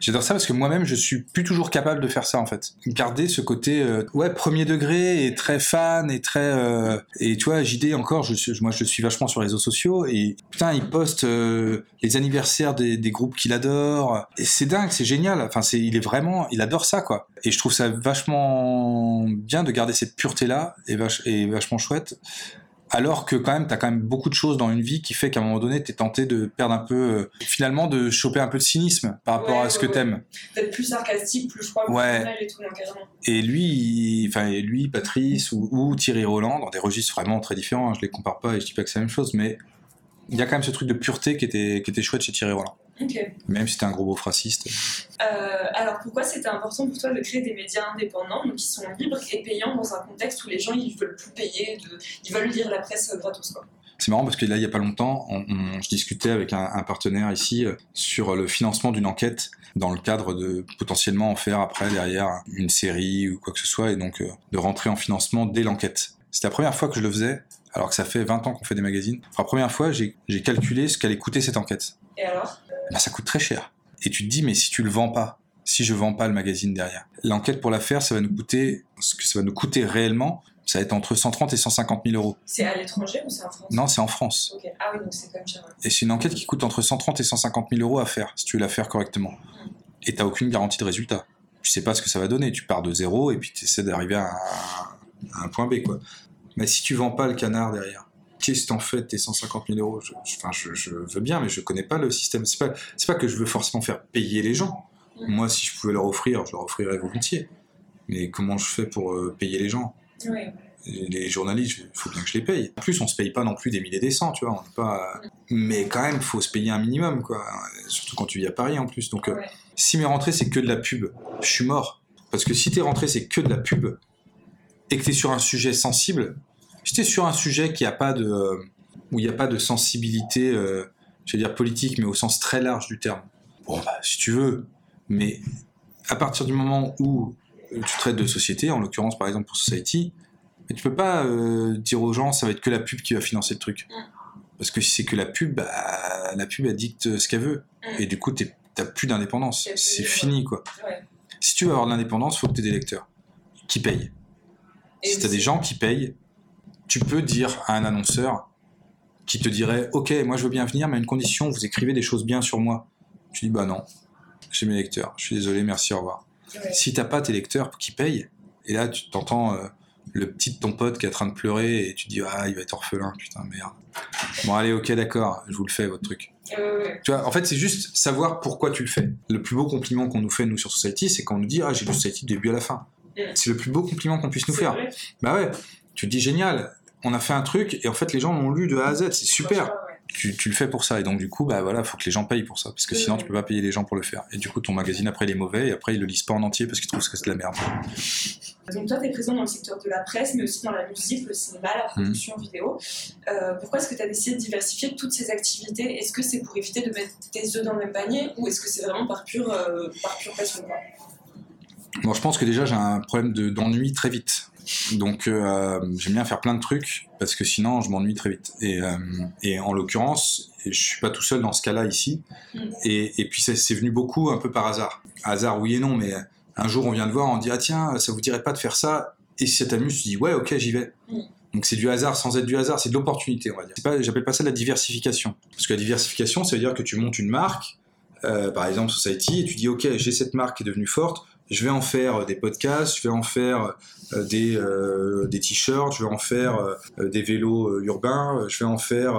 J'adore ça parce que moi-même je suis plus toujours capable de faire ça en fait. Garder ce côté euh, ouais premier degré et très fan et très euh, et tu vois JD encore je suis- moi je suis vachement sur les réseaux sociaux et putain il poste euh, les anniversaires des, groupes qu'il adore et c'est dingue c'est génial enfin c'est il est vraiment il adore ça quoi et je trouve ça vachement bien de garder cette pureté là et vachement chouette alors que quand même t'as quand même beaucoup de choses dans une vie qui fait qu'à un moment donné t'es tenté de perdre un peu euh, finalement de choper un peu de cynisme par rapport Ouais, à ce que ouais. t'aimes Peut-être plus sarcastique, plus froid, plus Ouais. formel et tout, non, carrément. et lui, il- enfin et lui, Patrice ou, ou Thierry Roland, dans des registres vraiment très différents, hein, je les compare pas et je dis pas que c'est la même chose, mais il y a quand même ce truc de pureté qui était, qui était chouette chez Thierry Roland. Même si c'était un gros beau raciste. Euh, alors pourquoi c'était important pour toi de créer des médias indépendants, donc qui sont libres et payants dans un contexte où les gens ils veulent plus payer, de- ils veulent lire la presse gratos quoi. C'est marrant parce que là, il y a pas longtemps, on, on- je discutais avec un, un partenaire ici euh, sur le financement d'une enquête dans le cadre de potentiellement en faire après derrière une série ou quoi que ce soit et donc euh, de rentrer en financement dès l'enquête. C'était la première fois que je le faisais, alors que ça fait 20 ans qu'on fait des magazines. Enfin, la première fois, j'ai calculé ce qu'allait coûter cette enquête. Et alors? Bah, ça coûte très cher. Et tu te dis, mais si tu le vends pas, si je vends pas le magazine derrière, l'enquête pour la faire, ça va nous coûter, ce que ça va nous coûter réellement, ça va être entre 130 et 150 000 euros. C'est à l'étranger ou c'est en France? Non, c'est en France. Ok. Ah oui, donc c'est quand même cher. ouais. Et c'est une enquête qui coûte entre 130 et 150 000 euros à faire, si tu veux la faire correctement. Et t'as aucune garantie de résultat. Tu sais pas ce que ça va donner. Tu pars de zéro et puis tu essaies d'arriver à, un- à un point B, quoi. Mais si tu vends pas le canard derrière, qu'est-ce que t'en fais tes 150 000 euros je, je- Enfin, je, je veux bien, mais je connais pas le système. C'est pas, c'est pas que je veux forcément faire payer les gens. Moi, si je pouvais leur offrir, je leur offrirais volontiers. Mais comment je fais pour euh, payer les gens? Oui. Les journalistes, il faut bien que je les paye. En plus, on se paye pas non plus des milliers des cents, tu vois. On pas... Mais quand même, faut se payer un minimum, quoi. Surtout quand tu vis à Paris, en plus. Donc, euh, Ouais. si mes rentrées, c'est que de la pub, je suis mort. Parce que si tes rentrées, c'est que de la pub, et que t'es sur un sujet sensible, t'es sur un sujet qui a pas de... où il n'y a pas de sensibilité, euh, je veux dire politique, mais au sens très large du terme, bon, bah, si tu veux. Mais à partir du moment où tu traites de société, en l'occurrence, par exemple, pour Society, mais tu peux pas euh, dire aux gens ça va être que la pub qui va financer le truc. Parce que si c'est que la pub, bah, la pub elle dicte ce qu'elle veut. Et du coup, t'es- t'as plus d'indépendance. C'est fini quoi. Ouais. Si tu veux avoir de l'indépendance, faut que tu aies des lecteurs qui payent. Et si tu as des gens qui payent, tu peux dire à un annonceur qui te dirait Ok, moi je veux bien venir, mais à une condition, vous écrivez des choses bien sur moi. Tu dis Bah non, j'ai mes lecteurs, je suis désolé, merci, au revoir. Ouais. Si t'as pas tes lecteurs qui payent, et là tu t'entends euh, le petit de ton pote qui est en train de pleurer et tu dis ah il va être orphelin, putain merde. Bon allez ok d'accord, je vous le fais votre truc. Ouais. Tu vois, en fait c'est juste savoir pourquoi tu le fais. Le plus beau compliment qu'on nous fait nous sur Society, c'est quand on nous dit ah j'ai lu Society du début à la fin. C'est le plus beau compliment qu'on puisse nous faire. Bah ouais, tu te dis génial, on a fait un truc et en fait les gens l'ont lu de A à Z, c'est super. Tu, tu le fais pour ça. Et donc du coup bah voilà faut que les gens payent pour ça. Parce que sinon tu peux pas payer les gens pour le faire. Et du coup ton magazine après il est mauvais. Et après ils le lisent pas en entier parce qu'ils trouvent que c'est de la merde. Donc toi, tu es présent dans le secteur de la presse, mais aussi dans la musique, le cinéma, la production vidéo. Euh, pourquoi est-ce que tu as décidé de diversifier toutes ces activités? Est-ce que c'est pour éviter de mettre tes œufs dans le même panier ou est-ce que c'est vraiment par pure, euh, par pure passion Bon, je pense que déjà j'ai un problème de- d'ennui très vite. Donc euh, j'aime bien faire plein de trucs parce que sinon je m'ennuie très vite. Et, euh, en l'occurrence, je suis pas tout seul dans ce cas-là ici. Et, puis c'est venu beaucoup un peu par hasard. Hasard oui et non, mais un jour on vient de voir, on dit ah tiens ça vous dirait pas de faire ça? Et si ça t'amuse, tu dis ouais ok j'y vais. Donc c'est du hasard sans être du hasard, c'est de l'opportunité on va dire. J'appelle pas ça la diversification. Parce que la diversification ça veut dire que tu montes une marque, euh, par exemple Society, et tu dis ok j'ai cette marque qui est devenue forte, je vais en faire des podcasts, je vais en faire euh, des, euh, des t-shirts, je vais en faire euh, des vélos euh, urbains, euh, je vais en faire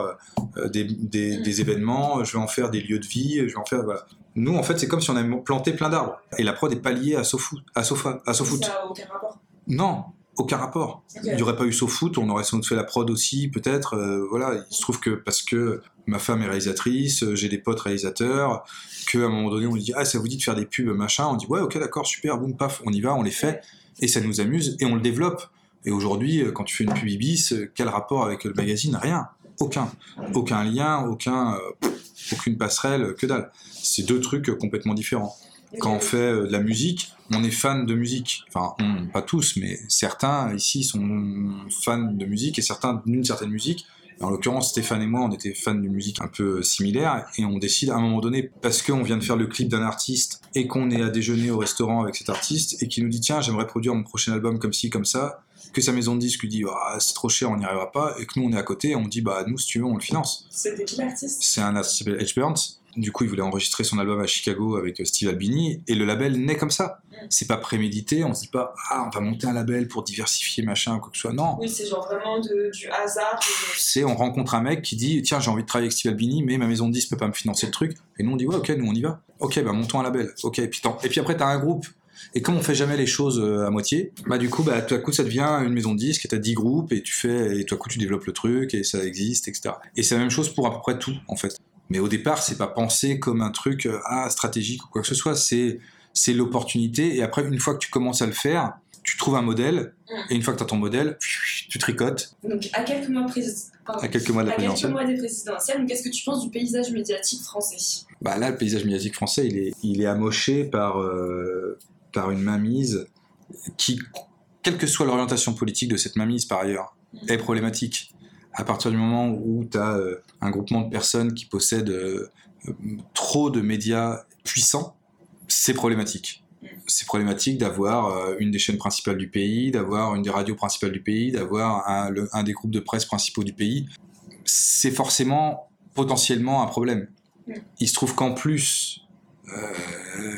euh, des, des, des événements, je vais en faire des lieux de vie, je vais en faire voilà. Nous en fait c'est comme si on avait planté plein d'arbres et la prod est pas liée à SoFoot, à Sofa, à SoFoot. Ça n'a aucun rapport. Non, aucun rapport. Il n'y aurait pas eu SoFoot, on aurait sans doute fait la prod aussi, peut-être. euh, voilà, il se trouve que parce que ma femme est réalisatrice, euh, j'ai des potes réalisateurs, qu'à un moment donné on dit ah ça vous dit de faire des pubs machin, on dit ouais ok d'accord super boum paf on y va, on les fait et ça nous amuse et on le développe. Et aujourd'hui euh, quand tu fais une pub Ibis, euh, quel rapport avec le magazine? Rien, aucun, aucun lien, aucun, aucune passerelle, que dalle. C'est deux trucs complètement différents quand on fait de la musique, on est fan de musique. Enfin, pas tous, mais certains ici sont fans de musique et certains d'une certaine musique. En l'occurrence, Stéphane et moi, on était fans d'une musique un peu similaire et on décide à un moment donné, parce qu'on vient de faire le clip d'un artiste et qu'on est à déjeuner au restaurant avec cet artiste et qui nous dit tiens, j'aimerais produire mon prochain album comme ci, comme ça, que sa maison de disque lui dit Ah, c'est trop cher, on n'y arrivera pas, et que nous on est à côté et on dit bah nous si tu veux on le finance. C'était qui l'artiste C'est un artiste qui s'appelle Edge Burns. Du coup, il voulait enregistrer son album à Chicago avec euh, Steve Albini, et le label naît comme ça. C'est pas prémédité, on se dit pas, ah, on va monter un label pour diversifier, machin, quoi que ce soit. Non. Oui, c'est genre vraiment de- du hasard. de- C'est, on rencontre un mec qui dit, tiens, j'ai envie de travailler avec Steve Albini, mais ma maison de 10 peut pas me financer le truc. Et nous, on dit, ouais, ok, nous, on y va. Ok, bah, montons un label. Ok, et puis, et puis après, t'as un groupe Et comme on fait jamais les choses euh, à moitié, bah du coup, bah tout à coup, ça devient une maison de disques et t'as 10 groupes et tu fais, et tout à coup, tu développes le truc et ça existe, etc. Et c'est la même chose pour à peu près tout, en fait. Mais au départ, c'est pas pensé comme un truc euh, ah, stratégique ou quoi que ce soit, c'est c'est l'opportunité. Et après, une fois que tu commences à le faire, tu trouves un modèle, et une fois que tu as ton modèle, tu tricotes. Donc, à quelques mois, à quelques mois de la à quelques mois des présidentielles, qu'est-ce que tu penses du paysage médiatique français? Bah Là, le paysage médiatique français, il est, il est amoché par, euh, par une mainmise qui, quelle que soit l'orientation politique de cette mainmise par ailleurs, est problématique. À partir du moment où tu as euh, un groupement de personnes qui possèdent euh, trop de médias puissants, c'est problématique c'est problématique d'avoir euh, une des chaînes principales du pays, d'avoir une des radios principales du pays, d'avoir un, des groupes de presse principaux du pays. C'est forcément potentiellement un problème. Il se trouve qu'en plus,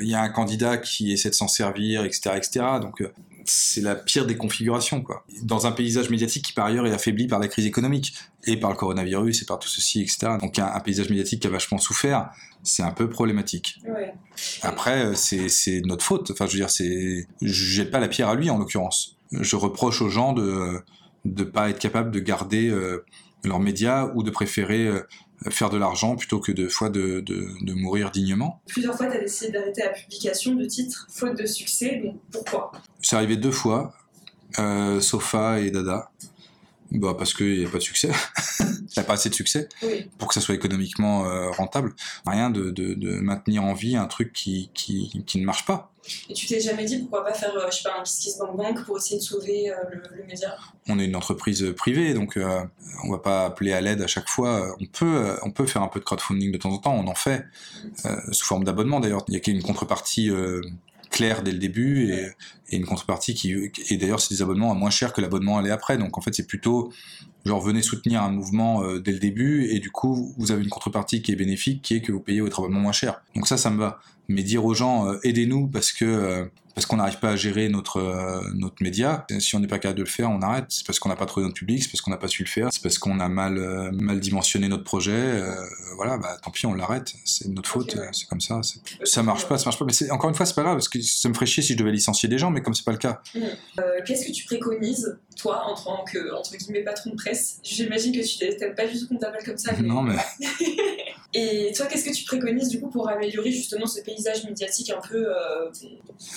il y a un candidat qui essaie de s'en servir, etc., etc. c'est la pire des configurations, quoi. Dans un paysage médiatique qui par ailleurs est affaibli par la crise économique et par le coronavirus et par tout ceci, etc. Donc un, un paysage médiatique qui a vachement souffert, c'est un peu problématique. Après, euh, c'est notre faute. Enfin, je veux dire, c'est, je jette pas la pierre à lui en l'occurrence. Je reproche aux gens de ne pas être capables de garder euh, leurs médias ou de préférer euh, faire de l'argent plutôt que de fois de, de, de mourir dignement. Plusieurs fois, tu as décidé d'arrêter la publication de titres faute de succès. Donc pourquoi? C'est arrivé deux fois, euh, Sofa et Dada. Bah parce qu'il n'y a pas de succès. Il n'y a pas assez de succès pour que ça soit économiquement euh, rentable. Rien de, de, de, maintenir en vie un truc qui, qui, qui ne marche pas. Et tu t'es jamais dit pourquoi pas faire, euh, je sais pas, un Kiss Kiss Bank Bank pour essayer de sauver euh, le, le, média? On est une entreprise privée, donc euh, on va pas appeler à l'aide à chaque fois. On peut, on peut faire un peu de crowdfunding de temps en temps, on en fait, sous forme d'abonnement d'ailleurs. Il y a qu'une contrepartie clair dès le début et, et une contrepartie qui et d'ailleurs c'est des abonnements à moins cher que l'abonnement allait après. Donc en fait c'est plutôt genre venez soutenir un mouvement euh, dès le début et du coup vous avez une contrepartie qui est bénéfique qui est que vous payez votre abonnement moins cher. Donc ça ça me va. Mais dire aux gens euh, aidez-nous parce que euh, parce qu'on n'arrive pas à gérer notre euh, notre média. Si on n'est pas capable de le faire, on arrête. C'est parce qu'on n'a pas trouvé notre public, c'est parce qu'on n'a pas su le faire, c'est parce qu'on a mal euh, mal dimensionné notre projet. Euh, voilà, bah tant pis, on l'arrête. C'est notre faute. C'est comme ça. Ça marche pas, ça marche pas. Mais encore une fois, c'est pas grave parce que ça me ferait chier si je devais licencier des gens, mais comme c'est pas le cas. Mmh. Qu'est-ce que tu préconises toi en tant que entre guillemets patron de presse? J'imagine que tu t'aimes pas du tout qu'on t'appelle comme ça. Mais... Non mais. Et toi, qu'est-ce que tu préconises du coup pour améliorer justement ce paysage médiatique un peu.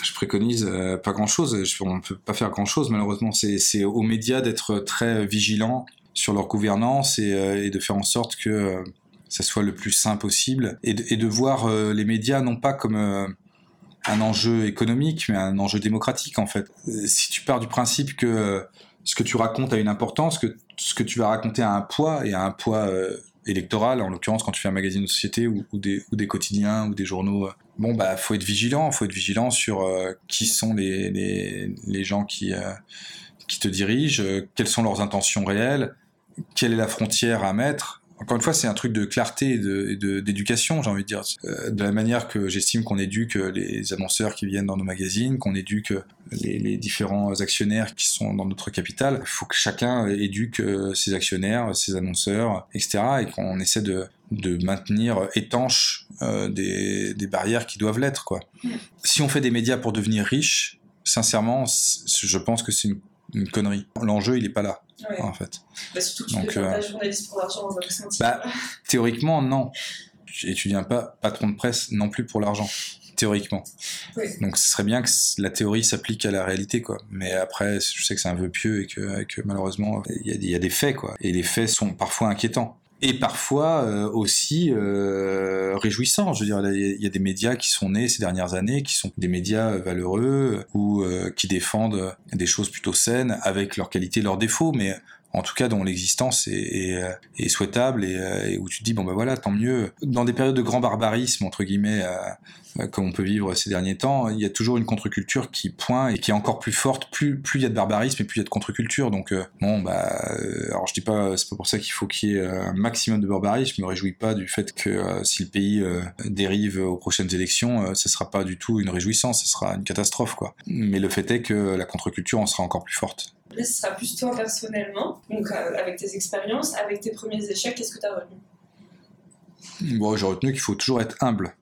Je préconise euh, pas grand-chose. On peut pas faire grand-chose malheureusement. C'est aux médias d'être très vigilants sur leur gouvernance et, euh, de faire en sorte que euh, ça soit le plus sain possible et de, voir les médias non pas comme un enjeu économique, mais un enjeu démocratique en fait. Si tu pars du principe que ce que tu racontes a une importance, que ce que tu vas raconter a un poids et a un poids électorale, en l'occurrence quand tu fais un magazine de société ou, des, ou des quotidiens ou des journaux. Bon, bah, faut être vigilant, faut être vigilant sur euh, qui sont les, les, les gens qui, euh, qui te dirigent, euh, quelles sont leurs intentions réelles, quelle est la frontière à mettre. Encore une fois, c'est un truc de clarté et d'éducation, de, j'ai envie de dire. Euh, de la manière que j'estime qu'on éduque les annonceurs qui viennent dans nos magazines, qu'on éduque les, les, différents actionnaires qui sont dans notre capital. Il faut que chacun éduque ses actionnaires, ses annonceurs, etc. et qu'on essaie de, de maintenir étanches euh, des, des, barrières qui doivent l'être. Quoi. Si on fait des médias pour devenir riche, sincèrement, je pense que c'est une, une, connerie. L'enjeu, il n'est pas là. Ouais. En fait. Bah, surtout que tu Donc, euh, journaliste pour l'argent dans un sens. Bah, théoriquement, non. Et tu deviens pas patron de presse non plus pour l'argent théoriquement. Oui. Donc ce serait bien que la théorie s'applique à la réalité, quoi. Mais après, je sais que c'est un vœu pieux et que, que malheureusement, il y, y, a des faits, quoi. Et les faits sont parfois inquiétants. Et parfois euh, aussi euh, réjouissants. Je veux dire, il y a des médias qui sont nés ces dernières années, qui sont des médias valeureux ou euh, qui défendent des choses plutôt saines avec leurs qualités, leurs défauts, mais en tout cas dont l'existence est, est, souhaitable et, et, où tu te dis bon ben voilà tant mieux. Dans des périodes de grand barbarisme entre guillemets euh, comme on peut vivre ces derniers temps il y a toujours une contre-culture qui pointe et qui est encore plus forte. Plus il y a de barbarisme et plus il y a de contre-culture. Donc euh, bon bah euh, alors je dis pas c'est pas pour ça qu'il faut qu'il y ait un maximum de barbarisme. Je me réjouis pas du fait que euh, si le pays euh, dérive aux prochaines élections ce sera pas du tout une réjouissance ce sera une catastrophe quoi. Mais le fait est que la contre-culture en sera encore plus forte Là, ce sera plus toi personnellement, donc euh, avec tes expériences, avec tes premiers échecs, qu'est-ce que tu as retenu? Bon, j'ai retenu qu'il faut toujours être humble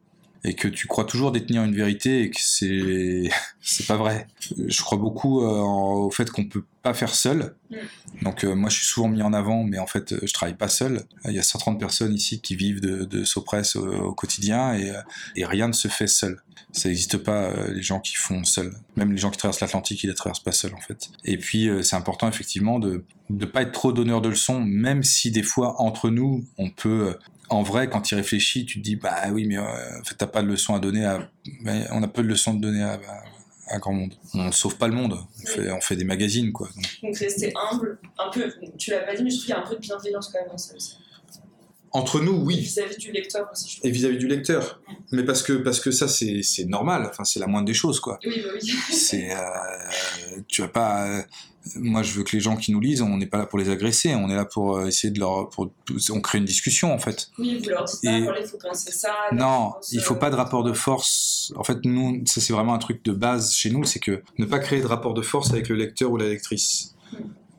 et que tu crois toujours détenir une vérité et que c'est c'est pas vrai. Je crois beaucoup euh, au fait qu'on peut pas faire seul. Mm. Donc euh, moi je suis souvent mis en avant, mais en fait euh, je travaille pas seul. Il y a 130 personnes ici qui vivent de, de Sopress au, au quotidien et, euh, et rien ne se fait seul. Ça n'existe pas euh, les gens qui font seuls. Même les gens qui traversent l'Atlantique, ils ne traversent pas seuls en fait. Et puis euh, c'est important effectivement de ne pas être trop donneur de leçons, même si des fois entre nous on peut euh, en vrai, quand tu réfléchis, tu te dis, bah oui, mais euh, en fait, t'as pas de leçons à donner à. on a peu de leçons à donner à, à, à grand monde. On ne sauve pas le monde. On fait, on fait des magazines, quoi. Donc, Donc rester humble, un peu, tu l'as pas dit, mais je trouve qu'il y a un peu de bienveillance quand même dans ça aussi. Entre nous, oui. Vis-à-vis du lecteur aussi, je trouve. Et vis-à-vis du lecteur. Mais parce que, parce que ça, c'est normal. Enfin, c'est la moindre des choses, quoi. Oui, bah oui. C'est. euh, tu vas pas. euh, moi, je veux que les gens qui nous lisent, on n'est pas là pour les agresser. On est là pour euh, essayer de leur. Pour, on crée une discussion, en fait. Oui, vous leur dites pas, Et- voilà, il faut penser ça. Non, pense, il faut pas de rapport de force. En fait, nous, ça c'est vraiment un truc de base chez nous, c'est que ne pas créer de rapport de force avec le lecteur ou la lectrice.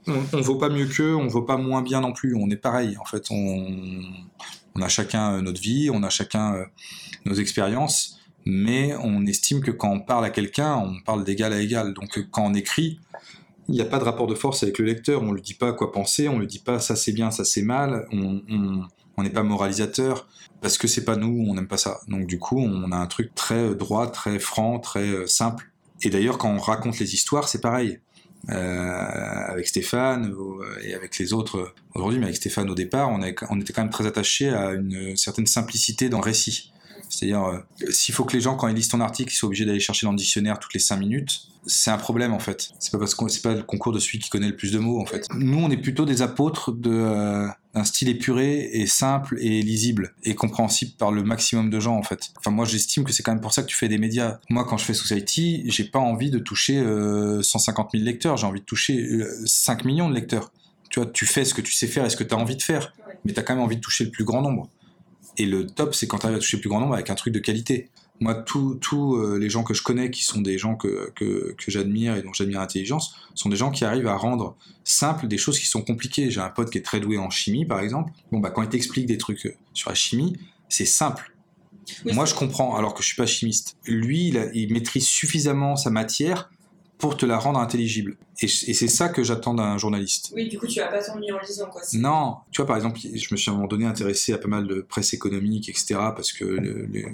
On, on vaut pas mieux qu'eux, on vaut pas moins bien non plus. On est pareil. En fait, on, on a chacun euh, notre vie, on a chacun euh, nos expériences, mais on estime que quand on parle à quelqu'un, on parle d'égal à égal. Donc, euh, quand on écrit, il n'y a pas de rapport de force avec le lecteur. On lui dit pas quoi penser, on lui dit pas ça c'est bien, ça c'est mal. On, n'est pas moralisateur parce que c'est pas nous, on n'aime pas ça. Donc du coup, on a un truc très droit, très franc, très simple. Et d'ailleurs, quand on raconte les histoires, c'est pareil. Euh, avec Stéphane et avec les autres euh, aujourd'hui, mais avec Stéphane au départ, on, était quand même très attaché à une certaine simplicité dans le récit. C'est-à-dire, euh, s'il faut que les gens, quand ils lisent ton article, ils soient obligés d'aller chercher dans le dictionnaire toutes les cinq minutes, c'est un problème en fait. C'est pas parce c'est pas le concours de celui qui connaît le plus de mots en fait. Nous, on est plutôt des apôtres de euh, d'un style épuré et simple et lisible et compréhensible par le maximum de gens en fait. Enfin moi j'estime que c'est quand même pour ça que tu fais des médias. Moi quand je fais Society, j'ai pas envie de toucher euh, 150 000 lecteurs, j'ai envie de toucher euh, 5 millions de lecteurs. Tu vois, tu fais ce que tu sais faire et ce que tu as envie de faire, mais tu as quand même envie de toucher le plus grand nombre. Et le top, c'est quand tu arrives à toucher le plus grand nombre avec un truc de qualité. Moi, tous euh, les gens que je connais, qui sont des gens que, que, que j'admire et dont j'admire l'intelligence, sont des gens qui arrivent à rendre simple des choses qui sont compliquées. J'ai un pote qui est très doué en chimie, par exemple. Bon, bah, quand il t'explique des trucs sur la chimie, c'est simple. Oui, Moi, je comprends, alors que je suis pas chimiste. Lui, il, a- il maîtrise suffisamment sa matière pour te la rendre intelligible. Et, et c'est ça que j'attends d'un journaliste. Oui, du coup, tu vas pas t'ennuyer en lisant, quoi. Non, tu vois, par exemple, je me suis à un moment donné intéressé à pas mal de presse économique, etc., parce que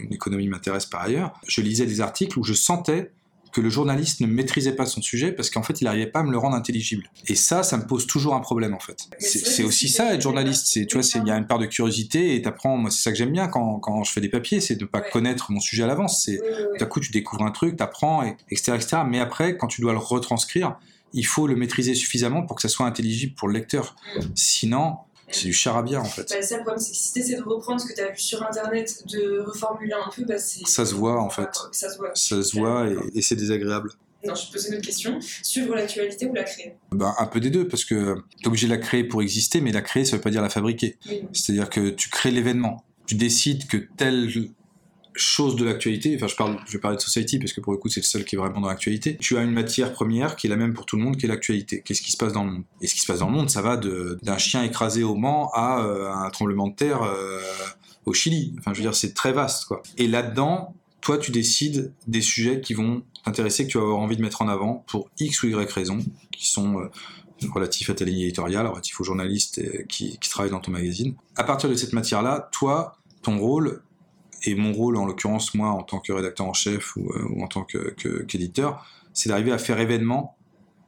l'économie m'intéresse par ailleurs. Je lisais des articles où je sentais que le journaliste ne maîtrisait pas son sujet parce qu'en fait, il n'arrivait pas à me le rendre intelligible. Et ça, ça me pose toujours un problème, en fait. C'est aussi si ça, être journaliste. C'est, tu vois, c'est- il y a une part de curiosité et t'apprends, moi, c'est ça que j'aime bien quand, quand je fais des papiers, c'est de ne pas Ouais. connaître mon sujet à l'avance. C'est, à coup, tu découvres un truc, t'apprends, et- etc., etc. Mais après, quand tu dois le retranscrire, il faut le maîtriser suffisamment pour que ça soit intelligible pour le lecteur. Mm. Sinon, c'est du charabia, en fait. Bah, ça, le problème, c'est que si t'essaies de reprendre ce que t'as vu sur internet, de reformuler un peu, bah, c'est. Ça se voit, en fait. Ça se voit. Ça se voit et, et c'est désagréable. Non, je te pose une autre question. Suivre l'actualité ou la créer? Ben, un peu des deux, parce que t'es obligé de la créer pour exister, mais la créer, ça veut pas dire la fabriquer. Oui. C'est-à-dire que tu crées l'événement. Tu décides que telle chose de l'actualité, enfin je, parle, je vais parler de Society parce que pour le coup c'est le seul qui est vraiment dans l'actualité, tu as une matière première qui est la même pour tout le monde, qui est l'actualité. Qu'est-ce qui se passe dans le monde? Et ce qui se passe dans le monde, ça va d'un chien écrasé au Mans à euh, un tremblement de terre euh, au Chili. Enfin je veux dire, c'est très vaste quoi. Et là-dedans, toi tu décides des sujets qui vont t'intéresser, que tu vas avoir envie de mettre en avant pour X ou Y raisons, qui sont... euh, relatifs à ta ligne éditoriale, relatifs aux journalistes qui travaillent dans ton magazine. À partir de cette matière-là, toi, ton rôle, et mon rôle en l'occurrence, moi, en tant que rédacteur en chef ou, euh, en tant qu'éditeur, c'est d'arriver à faire événement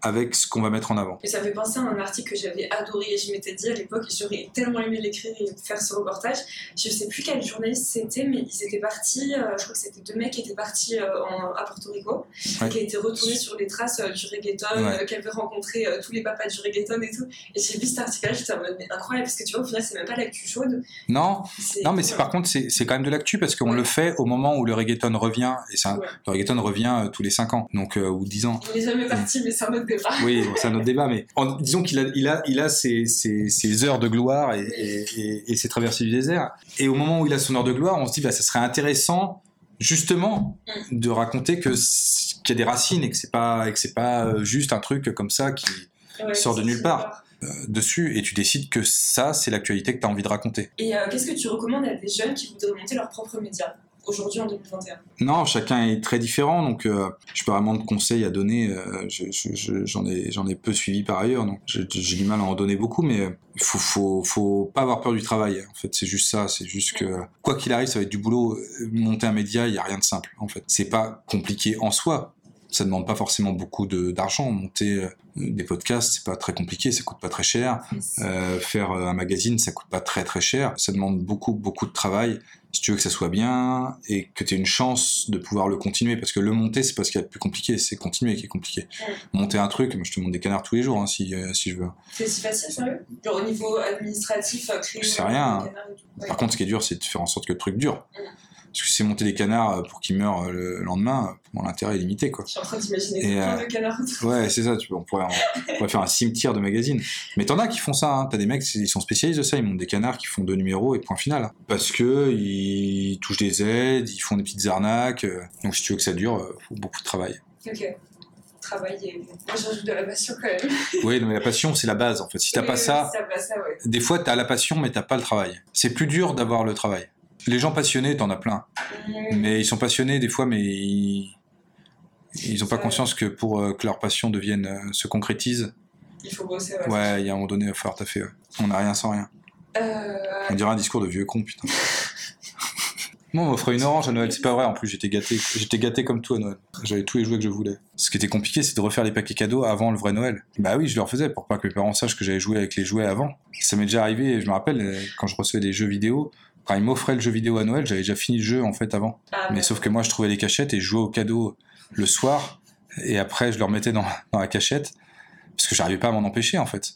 avec ce qu'on va mettre en avant. Et ça fait penser à un article que j'avais adoré et je m'étais dit à l'époque, j'aurais tellement aimé l'écrire et faire ce reportage. Je sais plus quel journaliste c'était, mais ils étaient partis, euh, je crois que c'était deux mecs qui étaient partis euh, en- à Porto Rico, Ouais. qui étaient retournés sur les traces euh, du reggaeton, Ouais. qui avaient rencontré tous les papas du reggaeton et tout. Et j'ai vu cet article-là, j'étais en mode, mais incroyable, parce que tu vois, au final, c'est même pas l'actu chaude. Non, non, mais c'est par contre, c'est quand même de l'actu parce qu'on Ouais. le fait au moment où le reggaeton revient, et le reggaeton revient tous les 5 ans, donc ou 10 ans. On n'est jamais parti, mais c'est un autre débat. Oui, c'est un autre débat, mais en- disons qu'il a, il a, il a ses, ses- ses heures de gloire et, et, et- et ses traversées du désert. Et au moment où il a son heure de gloire, on se dit, bah, ça serait intéressant, justement, de raconter que qu'il y a des racines et que c'est pas, et que c'est pas euh, juste un truc comme ça qui Ouais, sort de nulle part. euh, dessus. Et tu décides que ça, c'est l'actualité que tu as envie de raconter. Et euh, qu'est-ce que tu recommandes à des jeunes qui voudraient monter leur propre média? Aujourd'hui en 2021 Non, chacun est très différent, donc euh, je pas vraiment de conseils à donner. euh, je- je- je- J'en ai, j'en ai peu suivi par ailleurs, donc j'ai du mal à en donner beaucoup, mais euh, faut, faut, faut pas avoir peur du travail. En fait, c'est juste ça. C'est juste que quoi qu'il arrive, ça va être du boulot. Euh, Monter un média, il y a rien de simple. En fait, c'est pas compliqué en soi. Ça demande pas forcément beaucoup de- d'argent. Monter euh, des podcasts, c'est pas très compliqué, ça coûte pas très cher. Euh, faire un magazine, ça coûte pas très très cher. Ça demande beaucoup beaucoup de travail. Si tu veux que ça soit bien et que tu aies une chance de pouvoir le continuer, parce que le monter, c'est pas ce qu'il y a de plus compliqué, c'est continuer qui est compliqué. Monter un truc, moi je te monte des canards tous les jours hein, si, euh, si je veux. C'est si facile, sérieux? Genre au niveau administratif, euh. C'est rien. canards. Ouais. Par contre, ce qui est dur, c'est de faire en sorte que le truc dure. Parce que c'est monter des canards euh, pour qu'ils meurent euh, le lendemain, euh, bon, l'intérêt est limité quoi. Je suis en train d'imaginer euh, de canards. Ouais, c'est ça, tu on, pourrait, on pourrait faire un cimetière de magazines. Mais t'en as qui font ça, hein. t'as des mecs, ils sont spécialistes de ça, ils montent des canards qui font deux numéros et point final. Parce que ils touchent des aides, ils font des petites arnaques, euh. donc si tu veux que ça dure, euh, faut beaucoup de travail. Ok. Travail et. Moi j'ajoute de la passion quand même. Oui, mais la passion, c'est la base en fait. Si t'as Oui, pas oui, ça, Si t'as pas ça, ouais. des fois t'as la passion, mais t'as pas le travail. C'est plus dur d'avoir le travail. Les gens passionnés, t'en as plein. Mais ils sont passionnés des fois, mais ils, ils ont pas conscience que pour euh, que leur passion devienne, euh, se concrétise, Il faut bosser, ouais. ouais, il y a un moment donné, il va falloir taffer. ouais. On n'a rien sans rien. Euh, On dirait un discours de vieux con, putain. Moi, on m'offrait une orange à Noël, c'est pas vrai, en plus j'étais gâté. J'étais gâté comme tout à Noël. J'avais tous les jouets que je voulais. Ce qui était compliqué, c'est de refaire les paquets cadeaux avant le vrai Noël. Bah oui, je le refaisais pour pas que mes parents sachent que j'avais joué avec les jouets avant. Ça m'est déjà arrivé, je me rappelle, quand je recevais des jeux vidéo, quand ils m'offraient le jeu vidéo à Noël, j'avais déjà fini le jeu en fait avant. ah, Mais ouais. sauf que moi, je trouvais les cachettes et je jouais au cadeau le soir, et après je le remettais dans, dans la cachette, parce que j'arrivais pas à m'en empêcher en fait.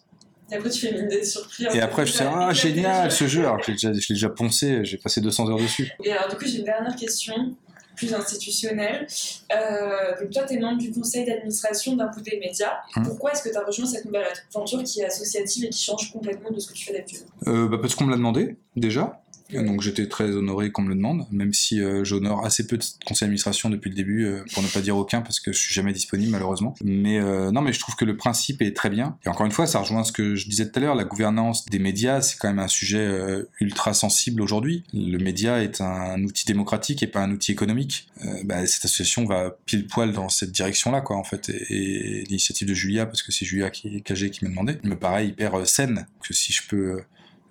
Et après, tu fais mine d'être surpris. Et après, je sais, ah génial ce jeu, alors que je l'ai déjà, déjà poncé, j'ai passé 200 heures dessus. Et alors, du coup, j'ai une dernière question, plus institutionnelle. Euh, donc, toi, tu es membre du conseil d'administration d'un bout des médias. Hum. Pourquoi est-ce que tu as rejoint cette nouvelle aventure qui est associative et qui change complètement de ce que tu fais d'habitude? Euh, bah, parce qu'on me l'a demandé, déjà. Donc j'étais très honoré qu'on me le demande, même si euh, j'honore assez peu de conseils d'administration depuis le début, euh, pour ne pas dire aucun, parce que je suis jamais disponible malheureusement. Mais euh, non, mais je trouve que le principe est très bien. Et encore une fois, ça rejoint ce que je disais tout à l'heure, la gouvernance des médias, c'est quand même un sujet euh, ultra sensible aujourd'hui. Le média est un outil démocratique et pas un outil économique. Euh, bah, cette association va pile poil dans cette direction-là, quoi, en fait. Et, l'initiative de Julia, parce que c'est Julia qui KG qui m'a demandé, me paraît hyper euh, saine. Que si je peux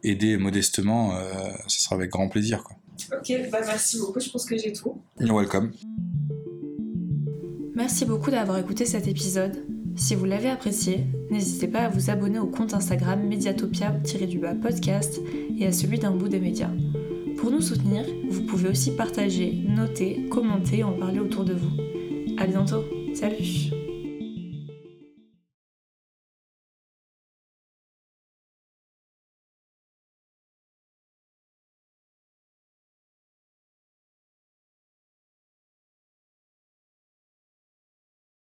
aider modestement, euh, ce sera avec grand plaisir, quoi. Ok, bah merci beaucoup, je pense que j'ai tout. You're welcome. Merci beaucoup d'avoir écouté cet épisode. Si vous l'avez apprécié, n'hésitez pas à vous abonner au compte Instagram Mediatopia-du-bas podcast et à celui d'un bout des médias. Pour nous soutenir, vous pouvez aussi partager, noter, commenter et en parler autour de vous. À bientôt. Salut